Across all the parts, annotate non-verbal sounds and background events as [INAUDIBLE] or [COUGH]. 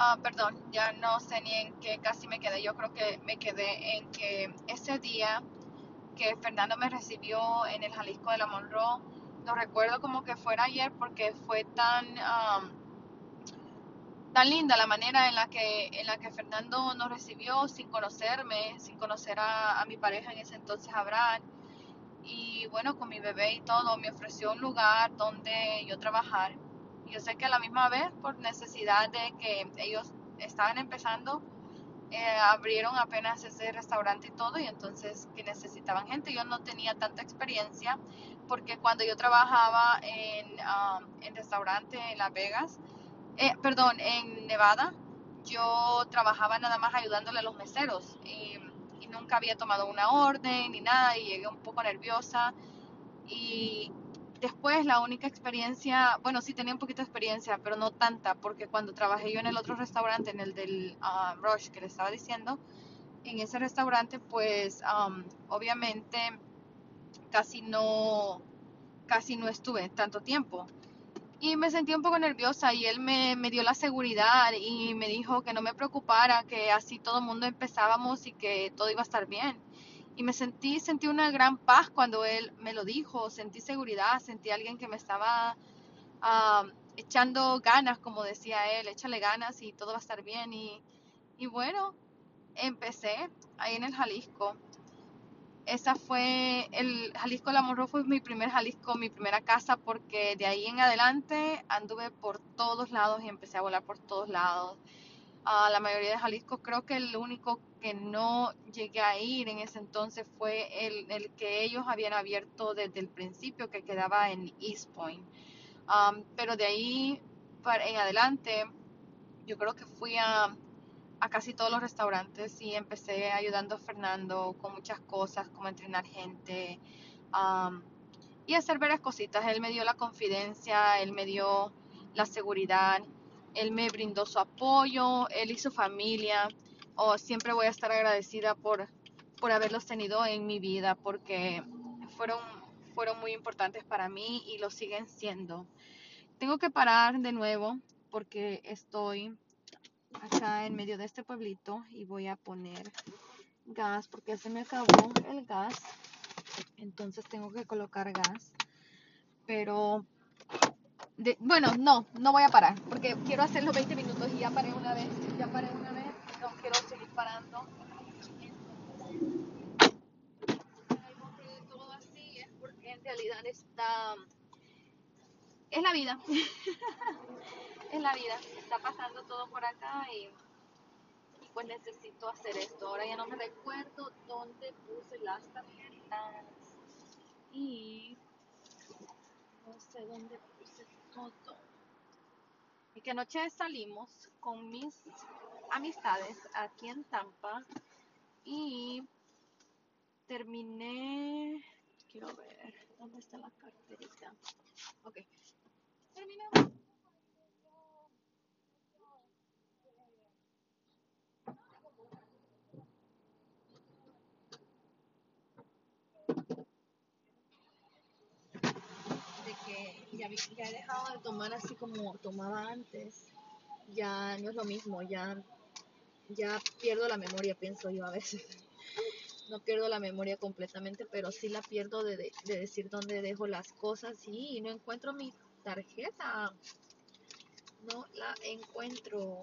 Ah, perdón, ya no sé ni en qué casi me quedé. Yo creo que me quedé en que ese día que Fernando me recibió en el Jalisco de la Monroe, lo recuerdo como que fuera ayer porque fue tan, um, tan linda la manera en la, que, en la que Fernando nos recibió sin conocerme, sin conocer a, a mi pareja en ese entonces, Abraham. Y bueno, con mi bebé y todo, me ofreció un lugar donde yo trabajar yo sé que a la misma vez, por necesidad de que ellos estaban empezando, eh, abrieron apenas ese restaurante y todo, y entonces que necesitaban gente. Yo no tenía tanta experiencia, porque cuando yo trabajaba en, um, en restaurante en Las Vegas, eh, perdón, en Nevada, yo trabajaba nada más ayudándole a los meseros y, y, nunca había tomado una orden ni nada y llegué un poco nerviosa y, Después la única experiencia, bueno, sí tenía un poquito de experiencia, pero no tanta, porque cuando trabajé yo en el otro restaurante, en el del uh, Rush que le estaba diciendo, en ese restaurante, pues um, obviamente casi no, casi no estuve tanto tiempo. Y me sentí un poco nerviosa y él me, me dio la seguridad y me dijo que no me preocupara, que así todo el mundo empezábamos y que todo iba a estar bien y me sentí, sentí una gran paz cuando él me lo dijo, sentí seguridad, sentí alguien que me estaba uh, echando ganas, como decía él, échale ganas y todo va a estar bien. Y, y bueno, empecé ahí en el Jalisco. Esa fue, el Jalisco La Morro fue mi primer Jalisco, mi primera casa, porque de ahí en adelante anduve por todos lados y empecé a volar por todos lados a la mayoría de Jalisco. Creo que el único que no llegué a ir en ese entonces fue el, el que ellos habían abierto desde el principio, que quedaba en East Point. Um, pero de ahí para, en adelante, yo creo que fui a, a, casi todos los restaurantes y empecé ayudando a Fernando con muchas cosas, como entrenar gente um, y hacer varias cositas. Él me dio la confidencia, él me dio la seguridad él me brindó su apoyo, él y su familia. Oh, siempre voy a estar agradecida por, por haberlos tenido en mi vida porque fueron, fueron muy importantes para mí y lo siguen siendo. Tengo que parar de nuevo porque estoy acá en medio de este pueblito y voy a poner gas porque se me acabó el gas. Entonces tengo que colocar gas. Pero bueno, no, no voy a parar, porque quiero hacer los 20 minutos y ya paré una vez, ya paré una vez, no quiero seguir parando. todo así es porque en realidad está, es la vida, [LAUGHS] es la vida, está pasando todo por acá y, y pues necesito hacer esto. Ahora ya no me recuerdo dónde puse las tarjetas y no sé dónde y que anoche salimos con mis amistades aquí en Tampa y terminé, quiero ver, ¿dónde está la carterita? Ok, terminamos ya, he dejado de tomar así como tomaba antes. Ya no es lo mismo, ya, ya pierdo la memoria, pienso yo a veces. [LAUGHS] No pierdo la memoria completamente, pero sí la pierdo de, de, decir dónde dejo las cosas y no encuentro mi tarjeta. No la encuentro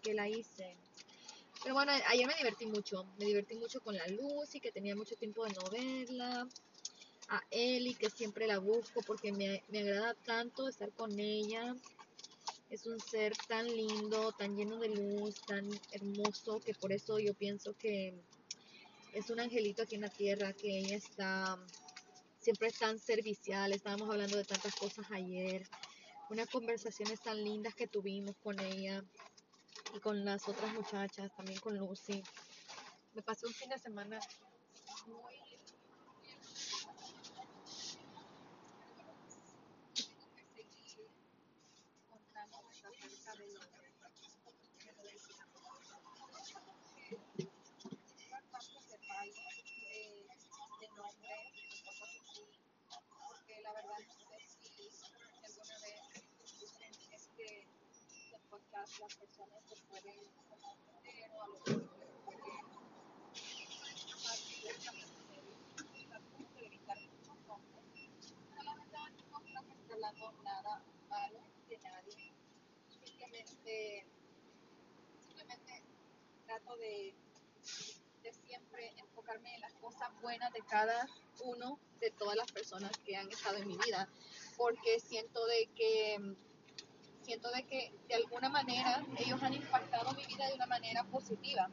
que la hice. Pero bueno, ayer me divertí mucho. Me divertí mucho con la luz y que tenía mucho tiempo de no verla a Eli, que siempre la busco porque me, me agrada tanto estar con ella. Es un ser tan lindo, tan lleno de luz, tan hermoso, que por eso yo pienso que es un angelito aquí en la tierra, que ella está siempre es tan servicial. Estábamos hablando de tantas cosas ayer, unas conversaciones tan lindas que tuvimos con ella y con las otras muchachas, también con Lucy. Me pasé un fin de semana muy las personas se pueden conocer o a lo mejor pueden que evitar muchos nombres. Pero la verdad no creo que hablando nada malo de nadie. Simplemente, simplemente trato de, de siempre enfocarme en las cosas buenas de cada uno de todas las personas que han estado en mi vida. Porque siento de que siento de que de alguna manera ellos han impactado mi vida de una manera positiva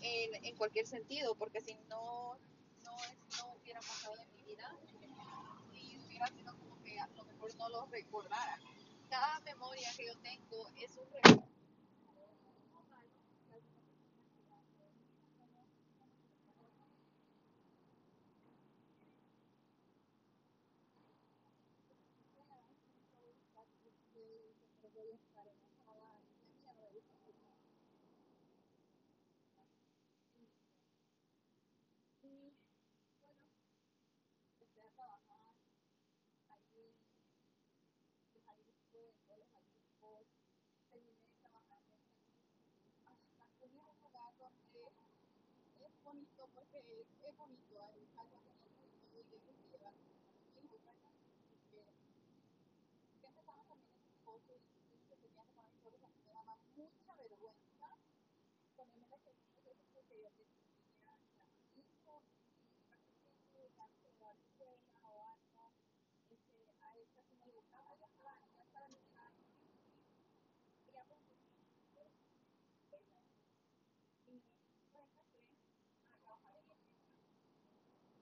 en, en cualquier sentido, porque si no, no, no hubiera pasado en mi vida, si hubiera sido como que a lo mejor no lo recordara. Cada memoria que yo tengo es un recuerdo. Bonito porque es bonito, hay algo bonito y todo, y yo creo que llevar a mi hijo, ¿verdad? Porque estaba también mi esposo y siempre tenía que poner me daba mucha vergüenza ponerme esos porque yo tenía y se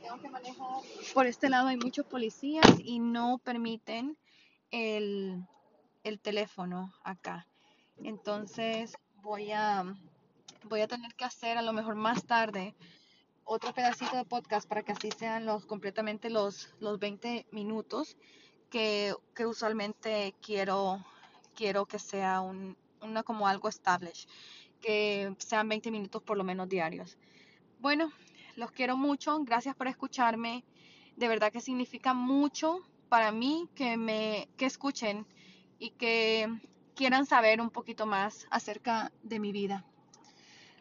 tengo que manejar. Por este lado hay muchos policías y no permiten el, el teléfono acá. Entonces voy a, voy a tener que hacer a lo mejor más tarde otro pedacito de podcast para que así sean los completamente los, los 20 minutos que, que usualmente quiero, quiero que sea un, una como algo established, que sean 20 minutos por lo menos diarios. Bueno, los quiero mucho, gracias por escucharme. De verdad que significa mucho para mí que me que escuchen y que quieran saber un poquito más acerca de mi vida.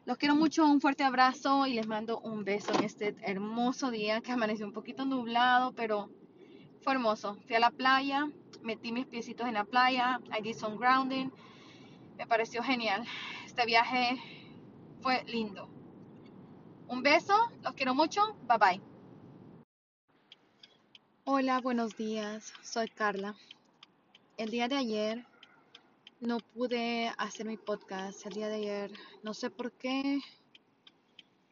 Los quiero mucho, un fuerte abrazo y les mando un beso en este hermoso día que amaneció un poquito nublado, pero fue hermoso. Fui a la playa, metí mis piecitos en la playa, I did some grounding, me pareció genial. Este viaje fue lindo. Un beso, los quiero mucho, bye bye. Hola, buenos días, soy Carla. El día de ayer no pude hacer mi podcast. El día de ayer, no sé por qué,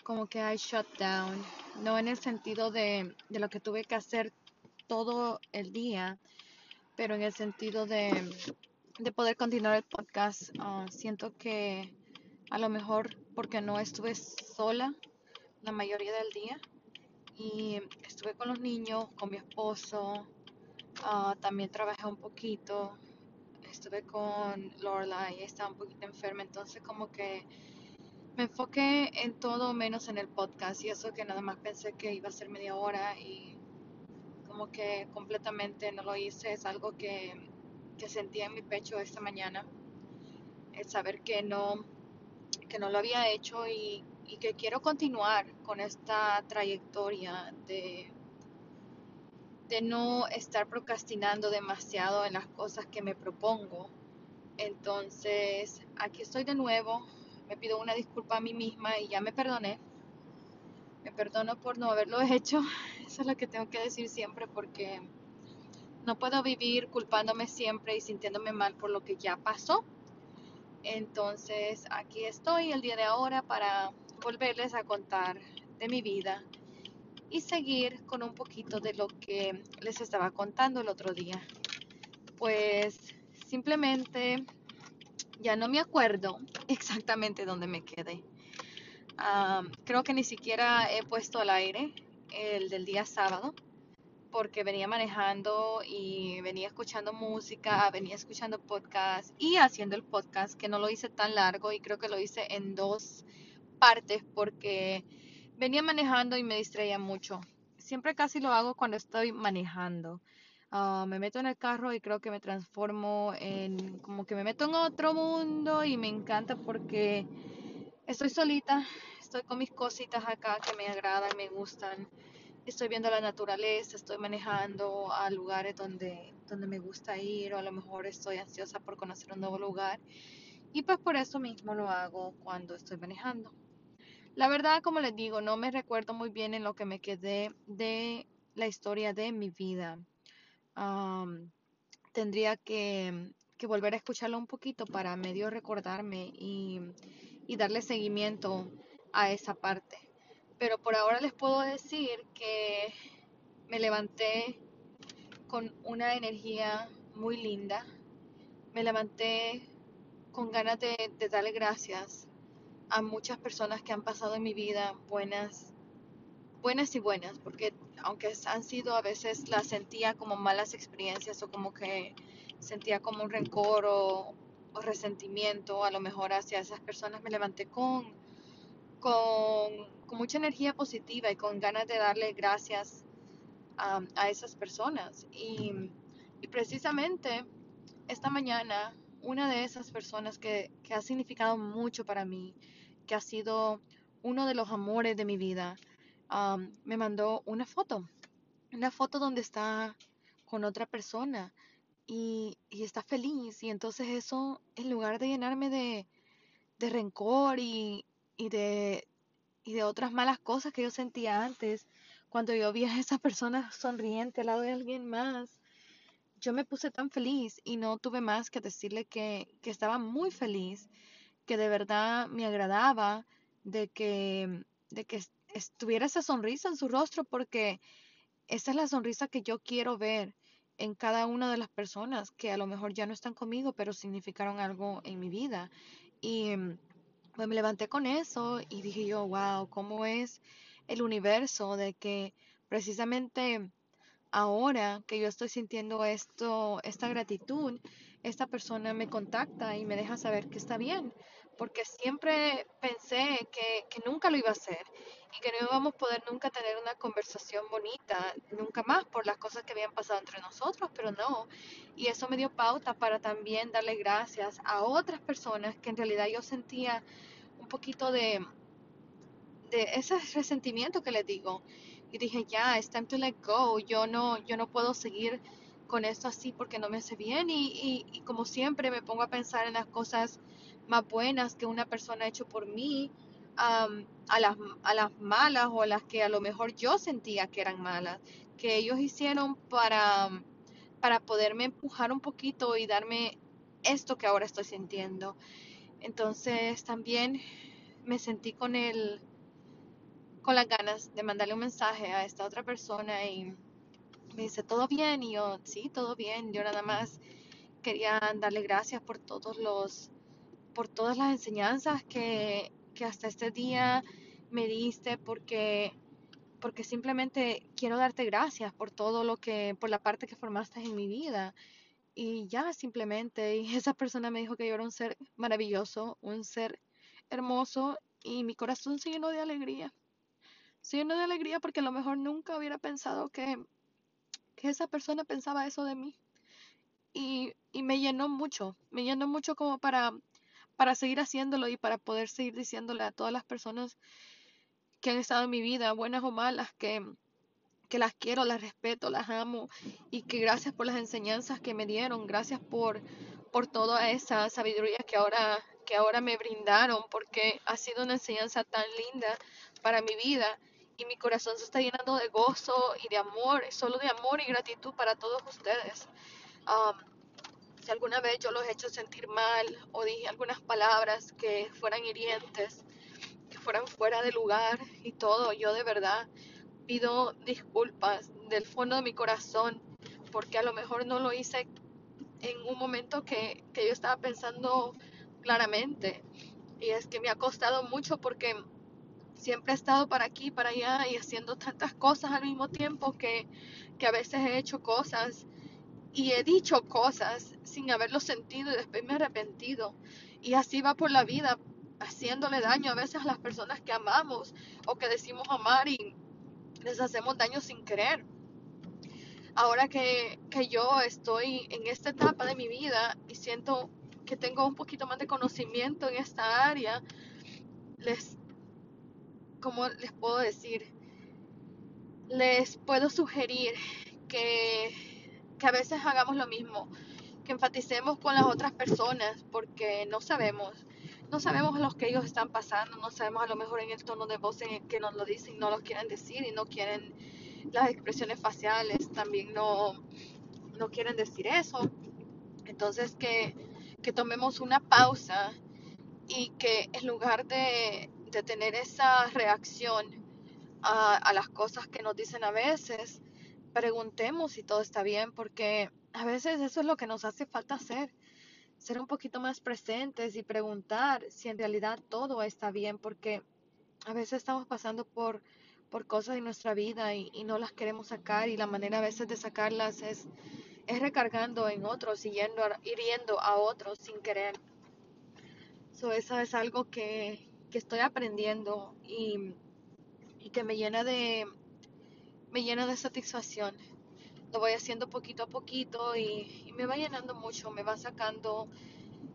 como que I shut down. No en el sentido de, de lo que tuve que hacer todo el día, pero en el sentido de, de poder continuar el podcast. Ah, siento que a lo mejor porque no estuve sola la mayoría del día. Y estuve con los niños, con mi esposo, ah, también trabajé un poquito, estuve con Lorelai, estaba un poquito enferma, entonces como que me enfoqué en todo menos en el podcast y eso que nada más pensé que iba a ser media hora y como que completamente no lo hice, es algo que, que sentía en mi pecho esta mañana, el saber que no, que no lo había hecho y, y que quiero continuar con esta trayectoria de, de no estar procrastinando demasiado en las cosas que me propongo. Entonces, aquí estoy de nuevo. Me pido una disculpa a mí misma y ya me perdoné. Me perdono por no haberlo [LAUGHS] hecho. Eso es lo que tengo que decir siempre porque no puedo vivir culpándome siempre y sintiéndome mal por lo que ya pasó. Entonces, aquí estoy el día de ahora para volverles a contar de mi vida y seguir con un poquito de lo que les estaba contando el otro día. Pues simplemente ya no me acuerdo [LAUGHS] exactamente dónde me quedé. creo que ni siquiera he puesto al aire el del día sábado porque venía manejando y venía escuchando música, venía escuchando podcast y haciendo el podcast, que no lo hice tan largo y creo que lo hice en dos partes porque venía manejando y me distraía mucho. Siempre casi lo hago cuando estoy manejando. Ah, me meto en el carro y creo que me transformo en como que me meto en otro mundo y me encanta porque estoy solita, estoy con mis cositas acá que me agradan, me gustan estoy viendo la naturaleza, estoy manejando a lugares donde, donde me gusta ir o a lo mejor estoy ansiosa por conocer un nuevo lugar y pues por eso mismo lo hago cuando estoy manejando. La verdad, como les digo, no me recuerdo muy bien en lo que me quedé de la historia de mi vida. tendría que, volver a escucharlo un poquito para medio recordarme y darle seguimiento a esa parte. Pero por ahora les puedo decir que me levanté con una energía muy linda. Me levanté con ganas de, darle gracias a muchas personas que han pasado en mi vida, buenas, buenas y buenas, porque aunque han sido a veces las sentía como malas experiencias o como que sentía como un rencor o, resentimiento a lo mejor hacia esas personas, me levanté con, con con mucha energía positiva y con ganas de darle gracias a esas personas. Y, precisamente esta mañana, una de esas personas que, ha significado mucho para mí, que ha sido uno de los amores de mi vida, me mandó una foto, una foto donde está con otra persona y, está feliz. Y entonces eso, en lugar de llenarme de, rencor y, de, y de otras malas cosas que yo sentía antes, cuando yo vi a esa persona sonriente al lado de alguien más, yo me puse tan feliz y no tuve más que decirle que, que estaba muy feliz, que de verdad me agradaba de que, de que estuviera esa sonrisa en su rostro, porque esa es la sonrisa que yo quiero ver en cada una de las personas que a lo mejor ya no están conmigo, pero significaron algo en mi vida. Y pues me levanté con eso y dije yo, wow, ¿cómo es el universo de que precisamente ahora que yo estoy sintiendo esto, esta gratitud, esta persona me contacta y me deja saber que está bien, porque siempre pensé que, que, nunca lo iba a hacer y que no íbamos a poder nunca tener una conversación bonita, nunca más por las cosas que habían pasado entre nosotros, pero no. Y eso me dio pauta para también darle gracias a otras personas que en realidad yo sentía un poquito de, de ese resentimiento que les digo. Y dije, ya, it's time to let go. Yo no, yo no puedo seguir con esto así porque no me hace bien. Y, y, como siempre me pongo a pensar en las cosas más buenas que una persona hecho por mí, a, las, a las malas o las que a lo mejor yo sentía que eran malas, que ellos hicieron para, para poderme empujar un poquito y darme esto que ahora estoy sintiendo. Entonces también me sentí con el con las ganas de mandarle un mensaje a esta otra persona y me dice todo bien y yo sí todo bien yo nada más quería darle gracias por todos los por todas las enseñanzas que, que hasta este día me diste porque porque simplemente quiero darte gracias por todo lo que por la parte que formaste en mi vida y ya simplemente, y [LAUGHS] esa persona me dijo que yo era un ser maravilloso, un ser hermoso y mi corazón se llenó de alegría. Se llenó de alegría porque a lo mejor nunca hubiera pensado que, que esa persona pensaba eso de mí. Y, y me llenó mucho, me llenó mucho como para, para seguir haciéndolo y para poder seguir diciéndole a todas las personas que han estado en mi vida, buenas o malas, que, que las quiero, las respeto, las amo y que gracias por las enseñanzas que me dieron, gracias por, por toda esa sabiduría que ahora, que ahora me brindaron, porque ha sido una enseñanza tan linda para mi vida y mi corazón se está llenando de gozo y de amor, solo de amor y gratitud para todos ustedes. Si alguna vez yo los he hecho sentir mal o dije algunas palabras que fueran hirientes, que fueran fuera de lugar y todo, yo de verdad pido disculpas del fondo de mi corazón porque a lo mejor no lo hice en un momento que, que yo estaba pensando claramente. Y es que me ha costado mucho porque siempre he estado para aquí, para allá y haciendo tantas cosas al mismo tiempo que, que a veces he hecho cosas y he dicho cosas sin haberlo sentido y después me he arrepentido. Y así va por la vida, haciéndole daño a veces a las personas que amamos o que decimos amar y les hacemos daño sin querer. Ahora que, que yo estoy en esta etapa de mi vida y siento que tengo un poquito más de conocimiento en esta área, les, ¿cómo les puedo decir? Les puedo sugerir que, que a veces hagamos lo mismo, que enfaticemos con las otras personas, porque no sabemos, no sabemos lo que ellos están pasando, no sabemos a lo mejor en el tono de voz en el que nos lo dicen, no lo quieren decir y no quieren las expresiones faciales, también no, no quieren decir eso. Entonces que, que tomemos una pausa y que en lugar de, de tener esa reacción a, a, las cosas que nos dicen a veces, preguntemos si todo está bien, porque a veces eso es lo que nos hace falta hacer, ser un poquito más presentes y preguntar si en realidad todo está bien, porque a veces estamos pasando por, por cosas en nuestra vida y, no las queremos sacar y la manera a veces de sacarlas es, es recargando en otros y yendo, hiriendo a otros sin querer. So, eso es algo que, que estoy aprendiendo y, y, que me llena de me llena de satisfacción. Lo voy haciendo poquito a poquito y, me va llenando mucho, me va sacando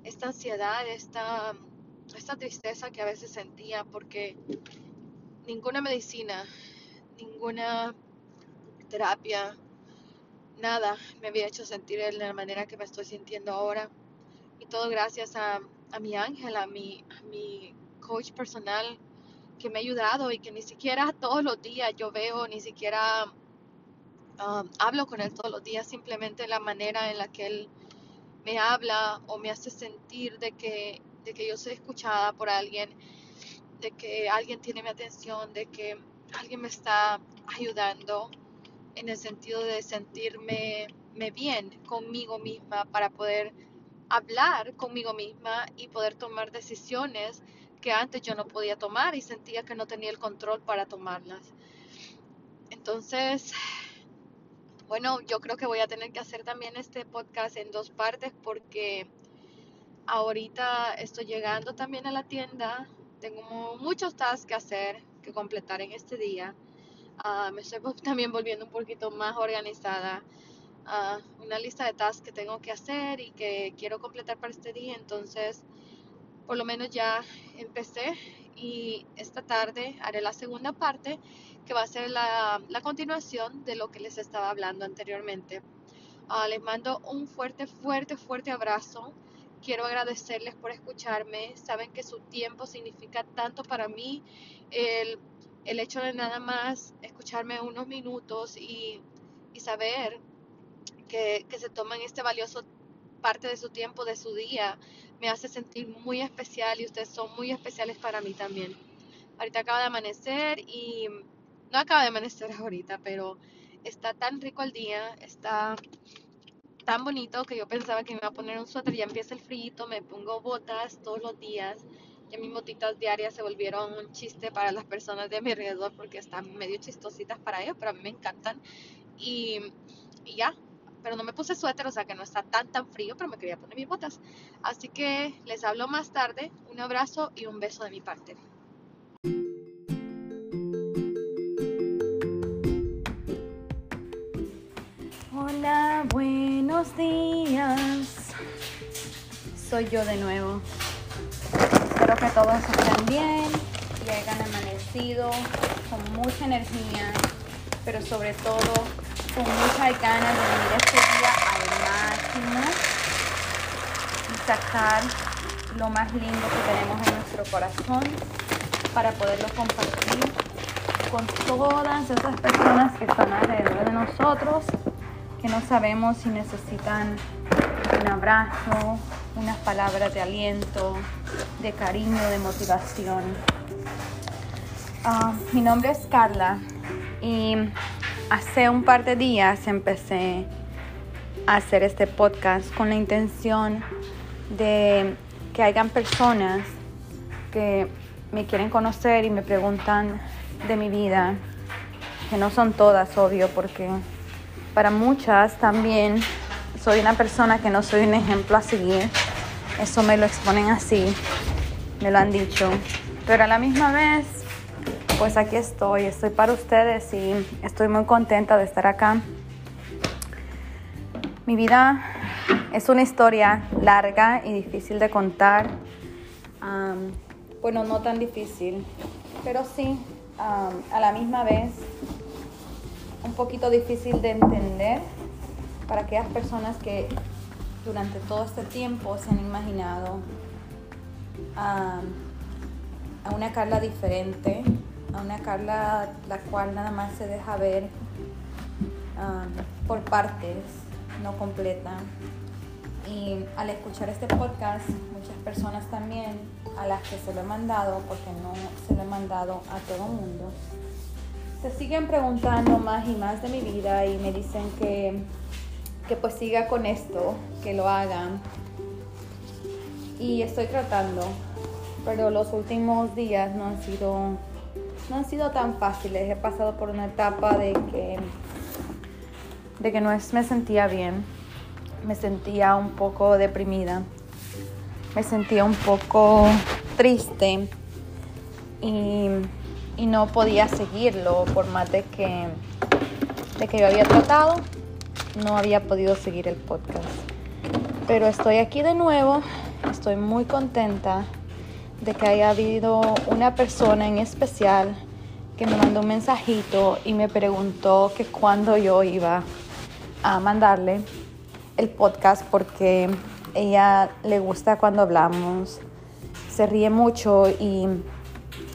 esta ansiedad, esta, esta tristeza que a veces sentía porque ninguna medicina, ninguna terapia, nada me había hecho sentir de la manera que me estoy sintiendo ahora. Y todo gracias a, a mi ángel, a mi, a mi coach personal que me ha ayudado y que ni siquiera todos los días yo veo, ni siquiera um, hablo con él todos los días, simplemente la manera en la que él me habla o me hace sentir de que, de que yo soy escuchada por alguien, de que alguien tiene mi atención, de que alguien me está ayudando en el sentido de sentirme me bien conmigo misma para poder hablar conmigo misma y poder tomar decisiones que antes yo no podía tomar y sentía que no tenía el control para tomarlas. Entonces, bueno, yo creo que voy a tener que hacer también este podcast en dos partes porque ahorita estoy llegando también a la tienda, tengo muchos tasks que hacer, que completar en este día. Uh, me estoy [LAUGHS] también volviendo un poquito más organizada. Uh, una lista de tasks que tengo que hacer y que quiero completar para este día, entonces por lo menos ya empecé y esta tarde haré la segunda parte que va a ser la, la continuación de lo que les estaba hablando anteriormente. Uh, les mando un fuerte, fuerte, fuerte abrazo. Quiero agradecerles por escucharme. Saben que su tiempo significa tanto para mí. El, el hecho de nada más escucharme unos minutos y, y saber que, que se toman este valioso parte de su tiempo, de su día, me hace sentir muy especial y ustedes son muy especiales para mí también. Ahorita acaba de amanecer y no acaba de amanecer ahorita, pero está tan rico el día, está tan bonito que yo pensaba que me iba a poner un suéter, ya empieza el frío, me pongo botas todos los días. Ya mis botitas diarias se volvieron un chiste para las personas de mi alrededor porque están medio chistositas para ellos, pero a mí me encantan. Y, y ya, pero no me puse suéter, o sea que no está tan tan frío, pero me quería poner mis botas. Así que les hablo más tarde. Un abrazo y un beso de mi parte. Hola, buenos días. Soy yo de nuevo. Espero que todos estén bien y hayan amanecido con mucha energía, pero sobre todo con muchas ganas de vivir este día al máximo y sacar lo más lindo que tenemos en nuestro corazón para poderlo compartir con todas esas personas que están alrededor de nosotros, que no sabemos si necesitan un abrazo, unas palabras de aliento, de cariño, de motivación. Uh, mi nombre es Carla Y hace un par de días empecé a hacer este podcast con la intención de que hayan personas que me quieren conocer y me preguntan de mi vida, que no son todas, obvio, porque para muchas también soy una persona que no soy un ejemplo a seguir. Eso me lo exponen así, me lo han dicho. Pero a la misma vez, pues aquí estoy, estoy para ustedes y estoy muy contenta de estar acá. Mi vida es una historia larga y difícil de contar. bueno, no tan difícil, pero sí, a la misma vez un poquito difícil de entender para aquellas personas que durante todo este tiempo se han imaginado a una Carla diferente, a una Carla la cual nada más se deja ver por partes, no completa. Y al escuchar este podcast, muchas personas también a las que se lo he mandado, porque no se lo he mandado a todo el mundo, se siguen preguntando más y más de mi vida y me dicen que, que pues siga con esto, que lo hagan. Y estoy tratando, pero los últimos días no han sido, no han sido tan fáciles. He pasado por una etapa de que, de que no es, me sentía bien, me sentía un poco deprimida, me sentía un poco triste. Y y no podía seguirlo por más de que, de que yo había tratado, no había podido seguir el podcast. Pero estoy aquí de nuevo, estoy muy contenta de que haya habido una persona en especial que me mandó un mensajito y me preguntó que cuándo yo iba a mandarle el podcast porque ella le gusta cuando hablamos, se ríe mucho y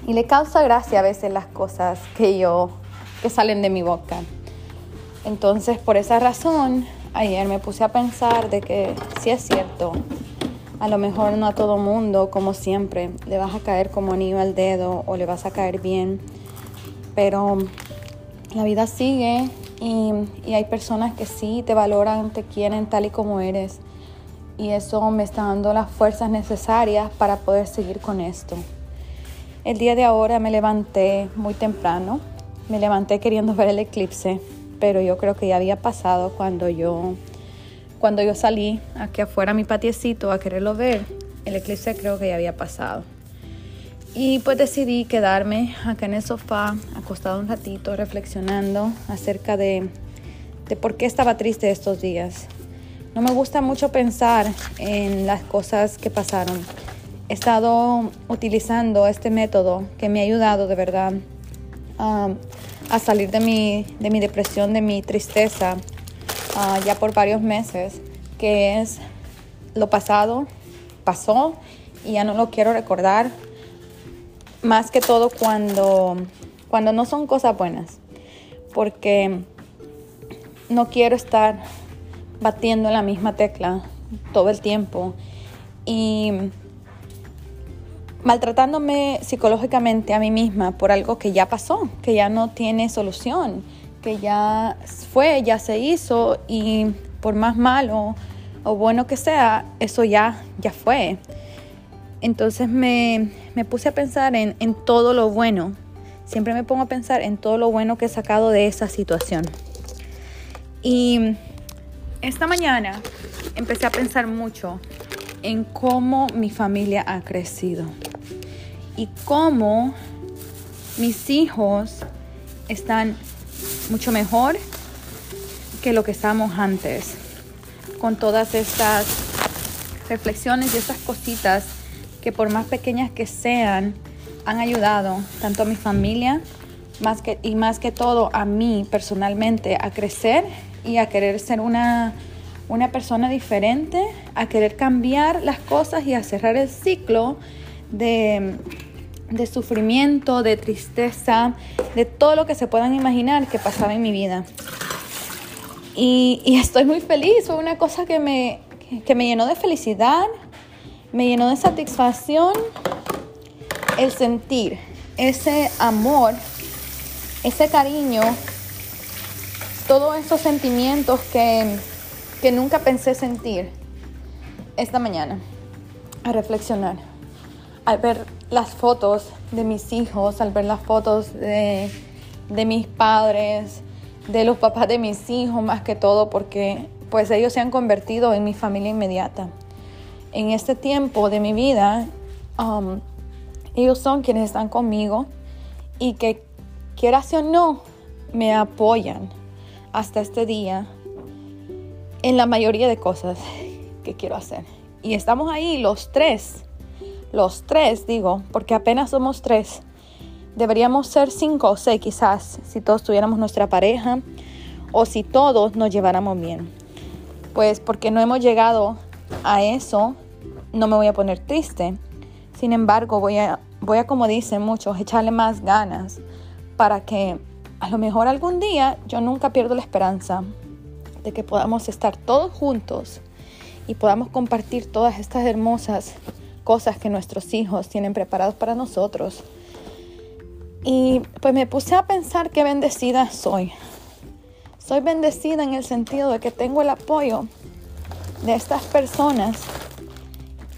y le causa gracia a veces las cosas que yo, que salen de mi boca. Entonces, por esa razón, ayer me puse a pensar de que sí es cierto, a lo mejor no a todo mundo, como siempre, le vas a caer como anillo al dedo o le vas a caer bien, pero la vida sigue y, y hay personas que sí te valoran, te quieren tal y como eres. Y eso me está dando las fuerzas necesarias para poder seguir con esto. El día de ahora me levanté muy temprano, me levanté queriendo ver el eclipse, pero yo creo que ya había pasado cuando yo, cuando yo salí aquí afuera a mi patiecito a quererlo ver, el eclipse creo que ya había pasado. Y pues decidí quedarme acá en el sofá, acostado un ratito, reflexionando acerca de, de por qué estaba triste estos días. No me gusta mucho pensar en las cosas que pasaron he estado utilizando este método que me ha ayudado de verdad um, a salir de mi, de mi, depresión, de mi tristeza, uh, ya por varios meses, que es lo pasado, pasó y ya no lo quiero recordar, más que todo cuando, cuando no son cosas buenas, porque no quiero estar batiendo en la misma tecla todo el tiempo y maltratándome psicológicamente a mí misma por algo que ya pasó, que ya no tiene solución, que ya fue, ya se hizo y por más malo o bueno que sea, eso ya, ya fue. Entonces me, puse a pensar en, en todo lo bueno. Siempre me pongo a pensar en todo lo bueno que he sacado de esa situación. Y esta mañana empecé a pensar mucho en cómo mi familia ha crecido y cómo mis hijos están mucho mejor que lo que estábamos antes. Con todas estas reflexiones y estas cositas que por más pequeñas que sean, han ayudado tanto a mi familia más que, y más que todo a mí personalmente a crecer y a querer ser una, una persona diferente, a querer cambiar las cosas y a cerrar el ciclo de de sufrimiento, de tristeza, de todo lo que se puedan imaginar que pasaba en mi vida. Y, estoy muy feliz, fue una cosa que me, que me llenó de felicidad, me llenó de satisfacción el sentir ese amor ese cariño, todos esos sentimientos que, que nunca pensé sentir esta mañana, a reflexionar, al ver las fotos de mis hijos, al ver las fotos de, de mis padres, de los papás de mis hijos más que todo, porque pues ellos se han convertido en mi familia inmediata. En este tiempo de mi vida, um, ellos son quienes están conmigo y que quieras o no, me apoyan hasta este día en la mayoría de cosas que quiero hacer. Y estamos ahí los tres, los tres digo, porque apenas somos tres. Deberíamos ser cinco o seis quizás si todos tuviéramos nuestra pareja o si todos nos lleváramos bien. Pues porque no hemos llegado a eso, no me voy a poner triste. Sin embargo, voy a, voy a como dicen muchos, echarle más ganas para que a lo mejor algún día yo nunca pierdo la esperanza de que podamos estar todos juntos y podamos compartir todas estas hermosas cosas que nuestros hijos tienen preparados para nosotros. Y pues me puse a pensar qué bendecida soy. Soy bendecida en el sentido de que tengo el apoyo de estas personas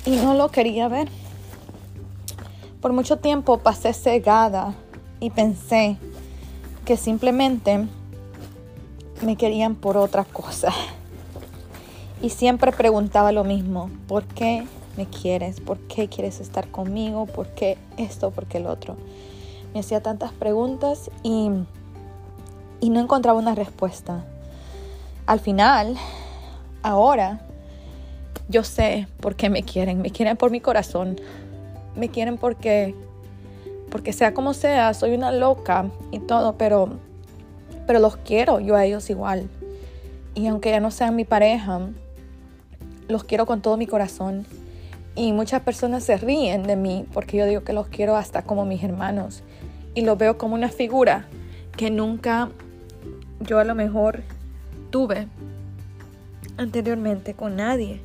y no lo quería ver. Por mucho tiempo pasé cegada y pensé que simplemente me querían por otra cosa. Y siempre preguntaba lo mismo, ¿por qué me quieres? ¿Por qué quieres estar conmigo? ¿Por qué esto? ¿Por qué el otro? Me hacía tantas preguntas y y no encontraba una respuesta. Al final, ahora, yo sé por qué me quieren. Me quieren por mi corazón. Me quieren porque, porque sea como sea, soy una loca y todo, pero, pero los quiero yo a ellos igual. Y aunque ya no sean mi pareja, los quiero con todo mi corazón. Y muchas personas se ríen de mí porque yo digo que los quiero hasta como mis hermanos. Y los veo como una figura que nunca yo a lo mejor tuve anteriormente con nadie.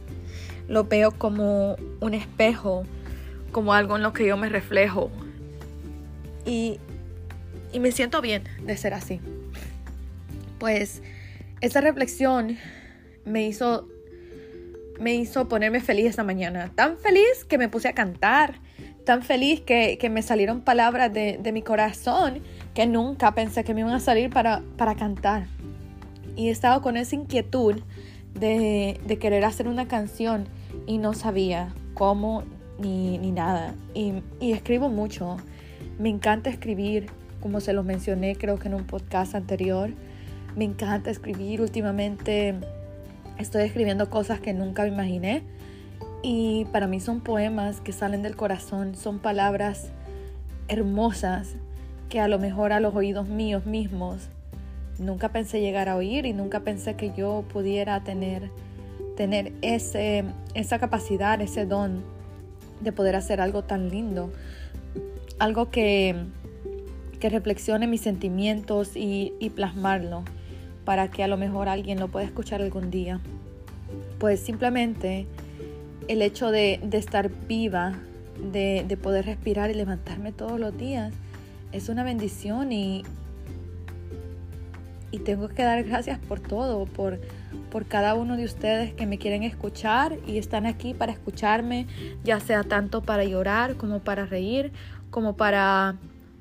Lo veo como un espejo, como algo en lo que yo me reflejo. Y, y me siento bien de ser así. Pues esa reflexión me hizo me hizo ponerme feliz esta mañana. Tan feliz que me puse a cantar. Tan feliz que, que me salieron palabras de, de mi corazón que nunca pensé que me iban a salir para, para cantar. Y he estado con esa inquietud de, de, querer hacer una canción y no sabía cómo ni, ni nada. Y, y, escribo mucho. Me encanta escribir, como se lo mencioné creo que en un podcast anterior. Me encanta escribir. Últimamente estoy escribiendo cosas que nunca me imaginé. Y para mí son poemas que salen del corazón, son palabras hermosas que a lo mejor a los oídos míos mismos nunca pensé llegar a oír y nunca pensé que yo pudiera tener, tener ese, esa capacidad, ese don de poder hacer algo tan lindo, algo que, que reflexione mis sentimientos y, y, plasmarlo para que a lo mejor alguien lo pueda escuchar algún día. Pues simplemente el hecho de, de estar viva, de, de poder respirar y levantarme todos los días, es una bendición y, y tengo que dar gracias por todo, por, por cada uno de ustedes que me quieren escuchar y están aquí para escucharme, ya sea tanto para llorar como para reír, como para,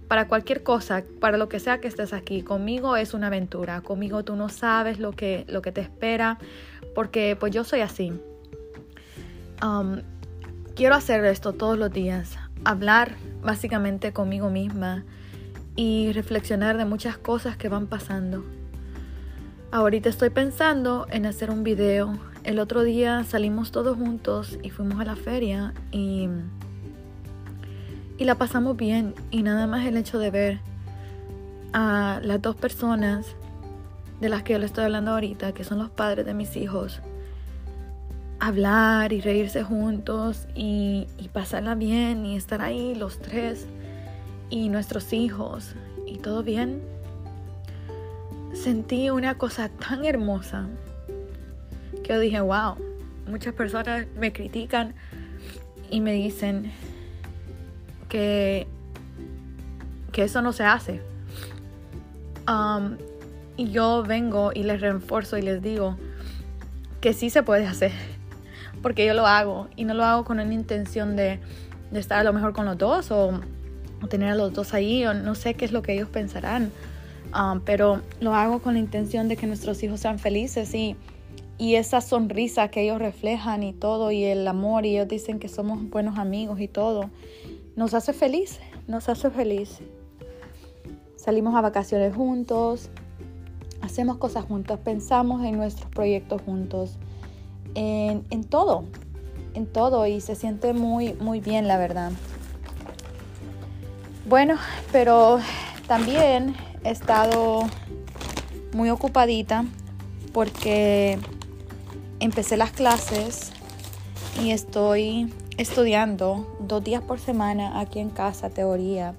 para cualquier cosa, para lo que sea que estés aquí. Conmigo es una aventura, conmigo tú no sabes lo que, lo que te espera, porque pues yo soy así. Um, quiero hacer esto todos los días, hablar básicamente conmigo misma y reflexionar de muchas cosas que van pasando. Ahorita estoy pensando en hacer un video. El otro día salimos todos juntos y fuimos a la feria y, y la pasamos bien. Y nada más el hecho de ver a las dos personas de las que yo le estoy hablando ahorita, que son los padres de mis hijos, hablar y reírse juntos y, y pasarla bien y estar ahí los tres y nuestros hijos y todo bien, sentí una cosa tan hermosa que yo dije, wow, muchas personas me critican y me dicen que, eso no se hace. y yo vengo y les refuerzo y les digo que sí se puede hacer, [LAUGHS] porque yo lo hago y no lo hago con una intención de, estar a lo mejor con los dos o, tener a los dos ahí o no sé qué es lo que ellos pensarán, pero lo hago con la intención de que nuestros hijos sean felices y, y esa sonrisa que ellos reflejan y todo y el amor y ellos dicen que somos buenos amigos y todo, nos hace feliz, nos hace feliz. Salimos a vacaciones juntos, hacemos cosas juntos, pensamos en nuestros proyectos juntos, en, todo, en todo y se siente muy, muy bien, la verdad. Bueno, pero también he estado muy ocupadita porque empecé las clases y estoy estudiando dos días por semana aquí en casa, teoría,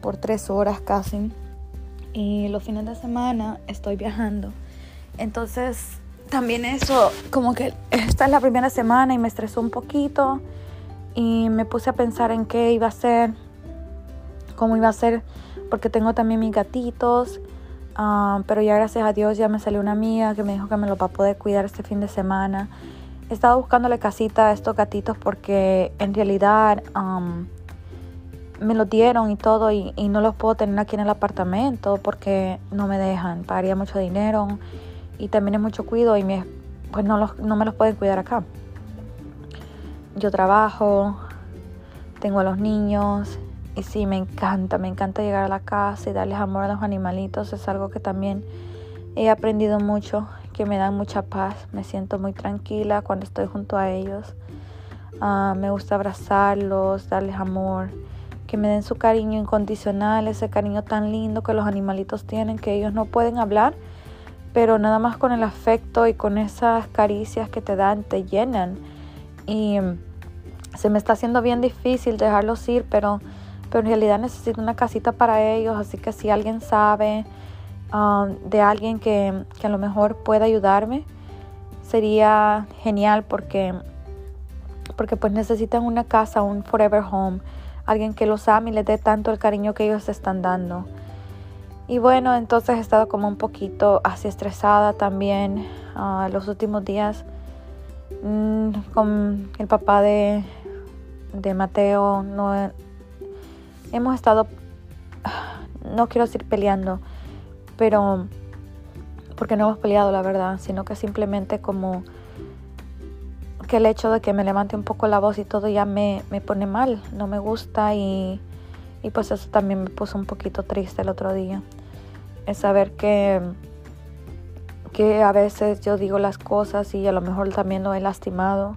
por tres horas casi. Y los fines de semana estoy viajando. Entonces, también eso, como que esta es la primera semana y me estresó un poquito. Y me puse a pensar en qué iba a ser, cómo iba a ser, porque tengo también mis gatitos. Ah, pero ya gracias a Dios ya me salió una amiga que me dijo que me lo va a poder cuidar este fin de semana. He estado buscándole casita a estos gatitos porque en realidad me lo dieron y todo y, no los puedo tener aquí en el apartamento porque no me dejan. Pagaría mucho dinero y también es mucho cuido y me, pues no, los, no me los pueden cuidar acá. Yo trabajo, tengo a los niños y sí, me encanta, me encanta llegar a la casa y darles amor a los animalitos. Es algo que también he aprendido mucho que me dan mucha paz. Me siento muy tranquila cuando estoy junto a ellos. Ah, me gusta abrazarlos, darles amor, que me den su cariño incondicional, ese cariño tan lindo que los animalitos tienen, que ellos no pueden hablar, pero nada más con el afecto y con esas caricias que te dan, te llenan. Y se me está haciendo bien difícil dejarlos ir, pero, pero en realidad necesito una casita para ellos, así que si alguien sabe Um, de alguien que, a lo mejor pueda ayudarme, sería genial porque, porque pues necesitan una casa, un forever home, alguien que los ame y les dé tanto el cariño que ellos están dando. Y bueno, entonces he estado como un poquito así estresada también uh, los últimos días mm, con el papá de, de Mateo. No, hemos estado, [SIGHS] no quiero decir peleando, pero porque no hemos peleado la verdad, sino que simplemente como que el hecho de que me levante un poco la voz y todo ya me, pone mal, no me gusta y, pues eso también me puso un poquito triste el otro día. Es saber que, que a veces yo digo las cosas y a lo mejor también lo he lastimado.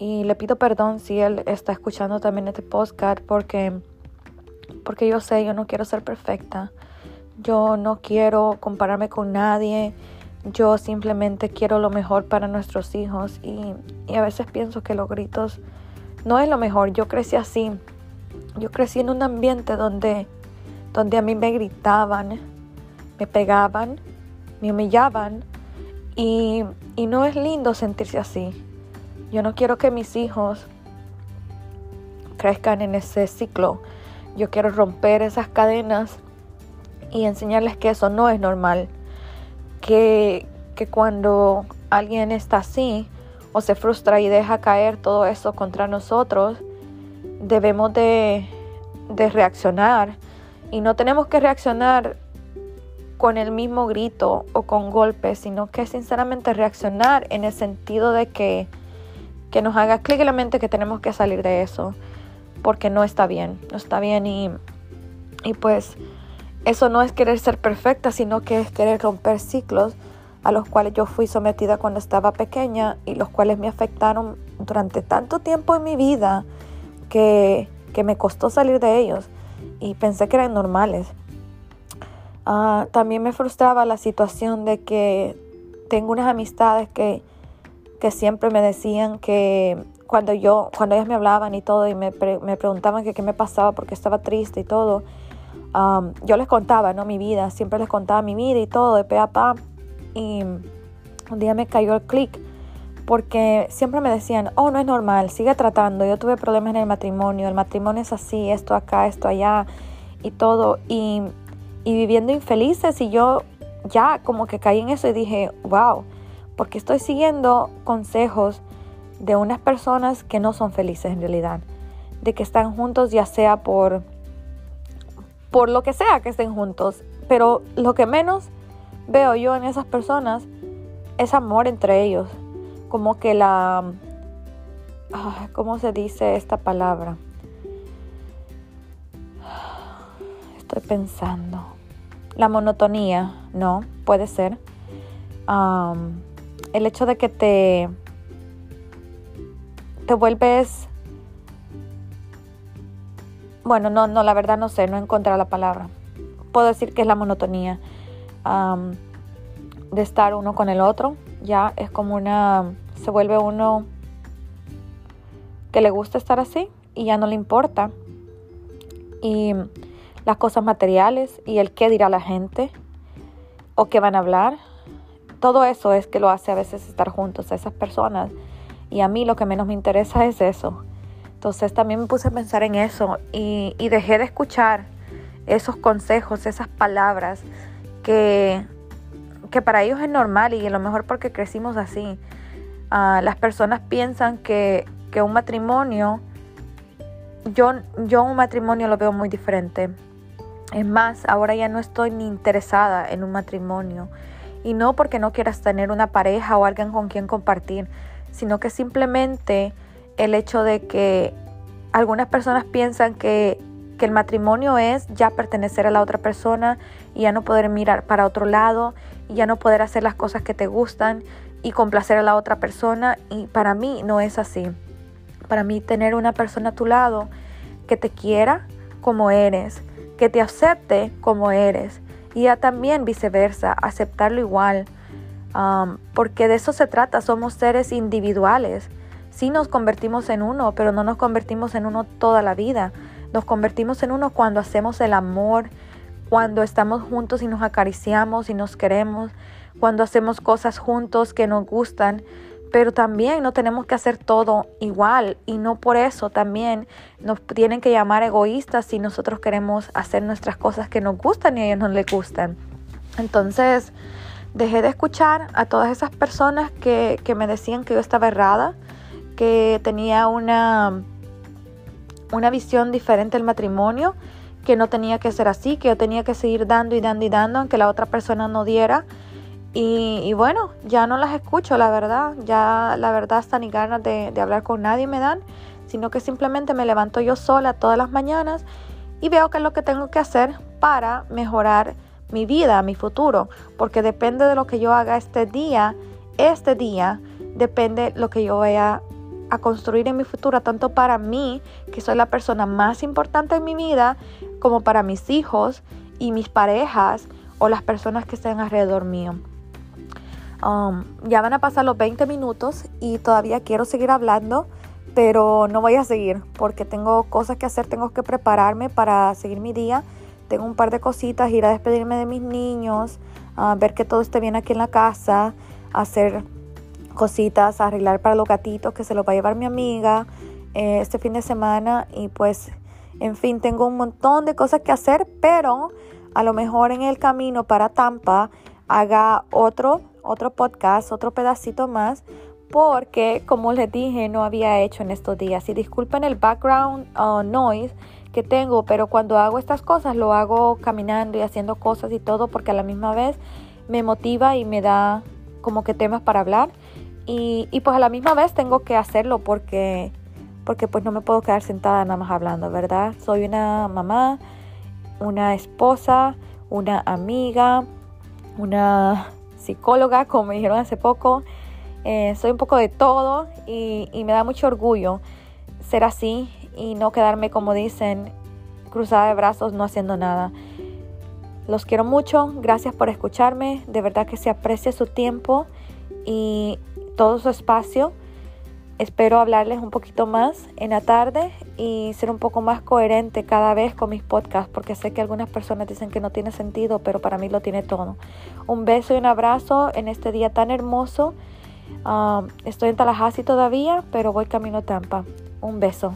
Y le pido perdón si él está escuchando también este podcast porque, porque yo sé, yo no quiero ser perfecta. Yo no quiero compararme con nadie. Yo simplemente quiero lo mejor para nuestros hijos y, a veces pienso que los gritos no es lo mejor. Yo crecí así. Yo crecí en un ambiente donde, donde a mí me gritaban, me pegaban, me humillaban y, y no es lindo sentirse así. Yo no quiero que mis hijos crezcan en ese ciclo. Yo quiero romper esas cadenas y enseñarles que eso no es normal, que, cuando alguien está así o se frustra y deja caer todo eso contra nosotros, debemos de, de reaccionar. Y no tenemos que reaccionar con el mismo grito o con golpes, sino que sinceramente reaccionar en el sentido de que, que nos haga clic en la mente que tenemos que salir de eso, porque no está bien, no está bien y, y pues eso no es querer ser perfecta, sino que es querer romper ciclos a los cuales yo fui sometida cuando estaba pequeña y los cuales me afectaron durante tanto tiempo en mi vida que, me costó salir de ellos y pensé que eran normales. Ah, también me frustraba la situación de que tengo unas amistades que, siempre me decían que cuando yo, cuando ellas me hablaban y todo y me, me preguntaban que qué me pasaba porque estaba triste y todo, yo les contaba, ¿no? Mi vida, siempre les contaba mi vida y todo, de pe a pa. Y un día me cayó el clic porque siempre me decían, oh, no es normal, sigue tratando. Yo tuve problemas en el matrimonio, el matrimonio es así, esto acá, esto allá y todo. Y, y viviendo infelices y yo ya como que caí en eso y dije, wow, porque estoy siguiendo consejos de unas personas que no son felices en realidad, de que están juntos ya sea por por lo que sea que estén juntos, pero lo que menos veo yo en esas personas es amor entre ellos, como que la ah, ¿cómo se dice esta palabra? Estoy pensando. La monotonía, no, puede ser. el hecho de que te, te vuelves... Bueno, no, no, la verdad no sé, no he la palabra. Puedo decir que es la monotonía de estar uno con el otro. Ya es como una... Se vuelve uno que le gusta estar así y ya no le importa. Y las cosas materiales y el qué dirá la gente o qué van a hablar. Todo eso es que lo hace a veces estar juntos a esas personas. Y a mí lo que menos me interesa es eso. Entonces también me puse a pensar en eso y, dejé de escuchar esos consejos, esas palabras que, que para ellos es normal y a lo mejor porque crecimos así. Ah, las personas piensan que, que un matrimonio, yo, yo un matrimonio lo veo muy diferente. Es más, ahora ya no estoy ni interesada en un matrimonio. Y no porque no quieras tener una pareja o alguien con quien compartir, sino que simplemente el hecho de que algunas personas piensan que, que, el matrimonio es ya pertenecer a la otra persona y ya no poder mirar para otro lado y ya no poder hacer las cosas que te gustan y complacer a la otra persona. Y para mí no es así. Para mí tener una persona a tu lado que te quiera como eres, que te acepte como eres y ya también viceversa, aceptarlo igual, porque de eso se trata, somos seres individuales. Sí nos convertimos en uno, pero no nos convertimos en uno toda la vida. Nos convertimos en uno cuando hacemos el amor, cuando estamos juntos y nos acariciamos y nos queremos, cuando hacemos cosas juntos que nos gustan, pero también no tenemos que hacer todo igual y no por eso también nos tienen que llamar egoístas si nosotros queremos hacer nuestras cosas que nos gustan y a ellos no les gustan. Entonces dejé de escuchar a todas esas personas que, que me decían que yo estaba errada, que tenía una, una visión diferente del matrimonio, que no tenía que ser así, que yo tenía que seguir dando y dando y dando aunque la otra persona no diera y, bueno, ya no las escucho, la verdad. Ya la verdad hasta ni ganas de, hablar con nadie me dan, sino que simplemente me levanto yo sola todas las mañanas y veo qué es lo que tengo que hacer para mejorar mi vida, mi futuro, porque depende de lo que yo haga este día, este día depende lo que yo vaya a construir en mi futuro, tanto para mí, que soy la persona más importante en mi vida, como para mis hijos y mis parejas o las personas que estén alrededor mío. Um, ya van a pasar los 20 minutos y todavía quiero seguir hablando, pero no voy a seguir porque tengo cosas que hacer, tengo que prepararme para seguir mi día. Tengo un par de cositas, ir a despedirme de mis niños, ver que todo esté bien aquí en la casa, hacer cositas, arreglar para los gatitos que se los va a llevar mi amiga eh, este fin de semana y pues, en fin, tengo un montón de cosas que hacer, pero a lo mejor en el camino para Tampa haga otro otro podcast, otro pedacito más, porque como les dije, no había hecho en estos días. Y disculpen el background uh, noise que tengo, pero cuando hago estas cosas lo hago caminando y haciendo cosas y todo, porque a la misma vez me motiva y me da como que temas para hablar. Y, pues a la misma vez tengo que hacerlo porque, porque pues no me puedo quedar sentada nada más hablando, ¿verdad? Soy una mamá, una esposa, una amiga, una psicóloga, como me dijeron hace poco. Eh, soy un poco de todo y, me da mucho orgullo ser así y no quedarme, como dicen, cruzada de brazos, no haciendo nada. Los quiero mucho, gracias por escucharme, de verdad que se aprecia su tiempo y todo su espacio. Espero hablarles un poquito más en la tarde y ser un poco más coherente cada vez con mis podcasts, porque sé que algunas personas dicen que no tiene sentido, pero para mí lo tiene todo. Un beso y un abrazo en este día tan hermoso. Um, estoy en Tallahassee todavía, pero voy camino a Tampa. Un beso.